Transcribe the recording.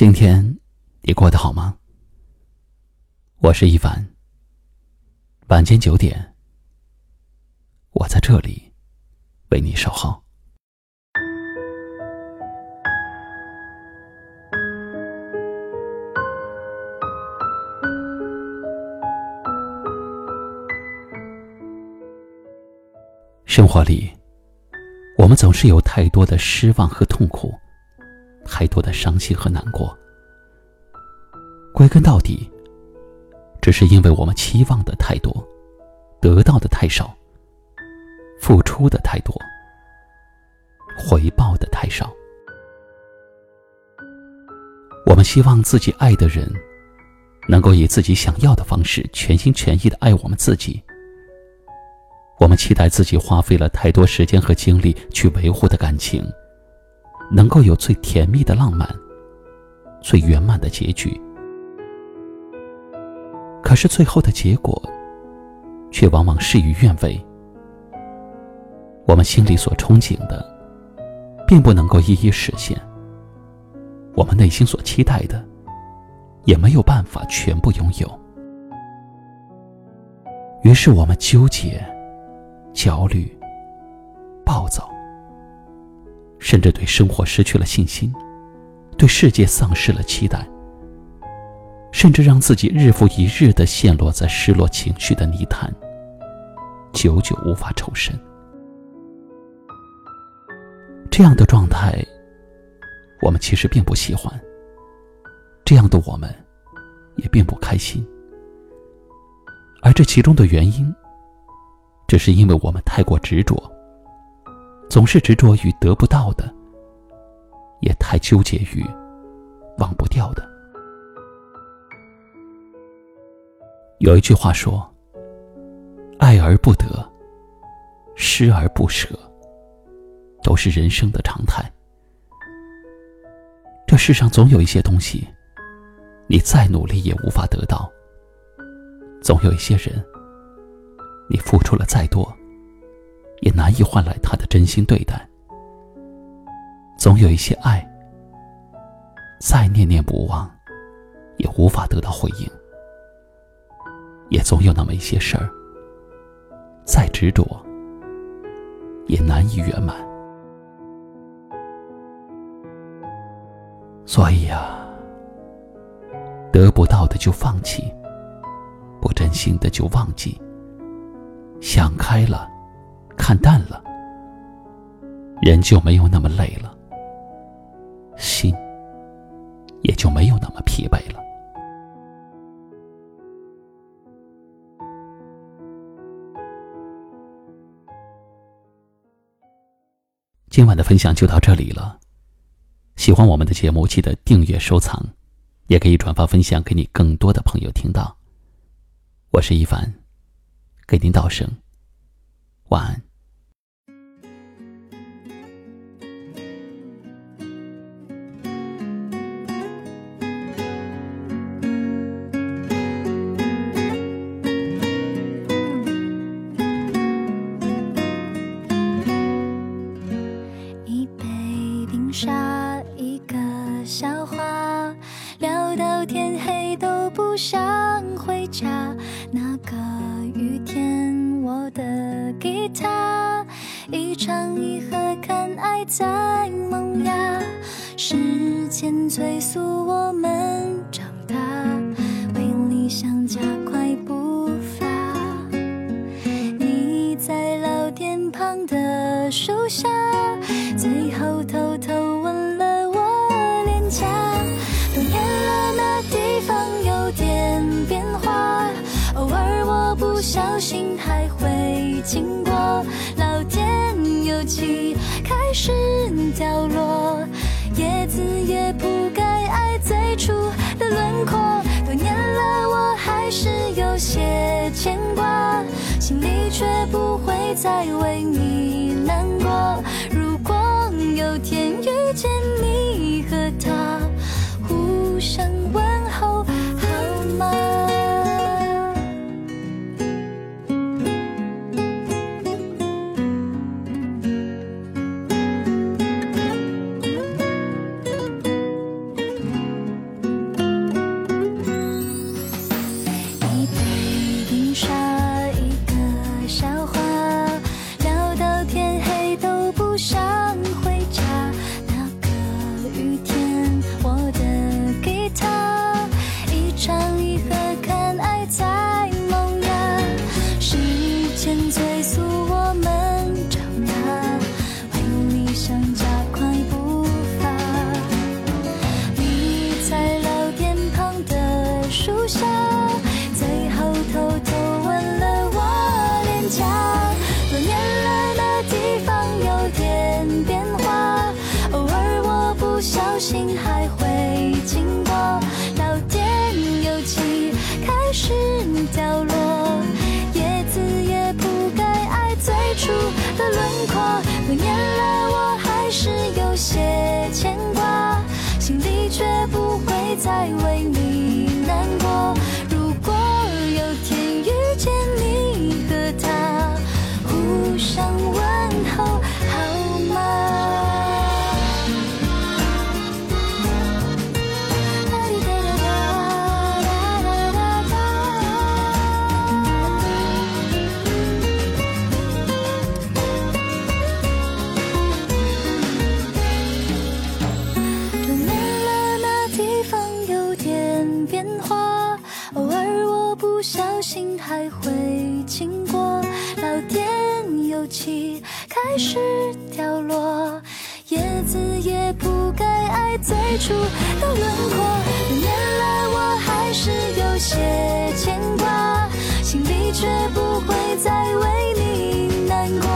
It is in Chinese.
今天你过得好吗？我是一凡。晚间九点，我在这里为你守候。生活里，我们总是有太多的失望和痛苦。太多的伤心和难过，归根到底，只是因为我们期望的太多，得到的太少，付出的太多，回报的太少。我们希望自己爱的人，能够以自己想要的方式全心全意的爱我们自己。我们期待自己花费了太多时间和精力去维护的感情。能够有最甜蜜的浪漫，最圆满的结局。可是最后的结果，却往往事与愿违。我们心里所憧憬的，并不能够一一实现；我们内心所期待的，也没有办法全部拥有。于是我们纠结、焦虑、暴躁。甚至对生活失去了信心，对世界丧失了期待，甚至让自己日复一日的陷落在失落情绪的泥潭，久久无法抽身。这样的状态，我们其实并不喜欢。这样的我们，也并不开心。而这其中的原因，只是因为我们太过执着。总是执着于得不到的，也太纠结于忘不掉的。有一句话说：“爱而不得，失而不舍，都是人生的常态。”这世上总有一些东西，你再努力也无法得到；总有一些人，你付出了再多。也难以换来他的真心对待。总有一些爱，再念念不忘，也无法得到回应；也总有那么一些事儿，再执着，也难以圆满。所以呀，得不到的就放弃，不真心的就忘记，想开了。看淡了，人就没有那么累了，心也就没有那么疲惫了。今晚的分享就到这里了，喜欢我们的节目，记得订阅收藏，也可以转发分享给你更多的朋友听到。我是一凡，给您道声晚安。下一个笑话，聊到天黑都不想回家，那个雨天，我的吉他，一唱一和，看爱在萌芽，时间催促我们长大，为理想加快步伐。你在老店旁的树下，最后偷不小心还会经过老天有气开始掉落，叶子也不该爱最初的轮廓。多年了，我还是有些牵挂，心里却不会再为你难过。你背影上 highway. 最初的轮廓。原来我还是有些牵挂，心里却不会再为你难过。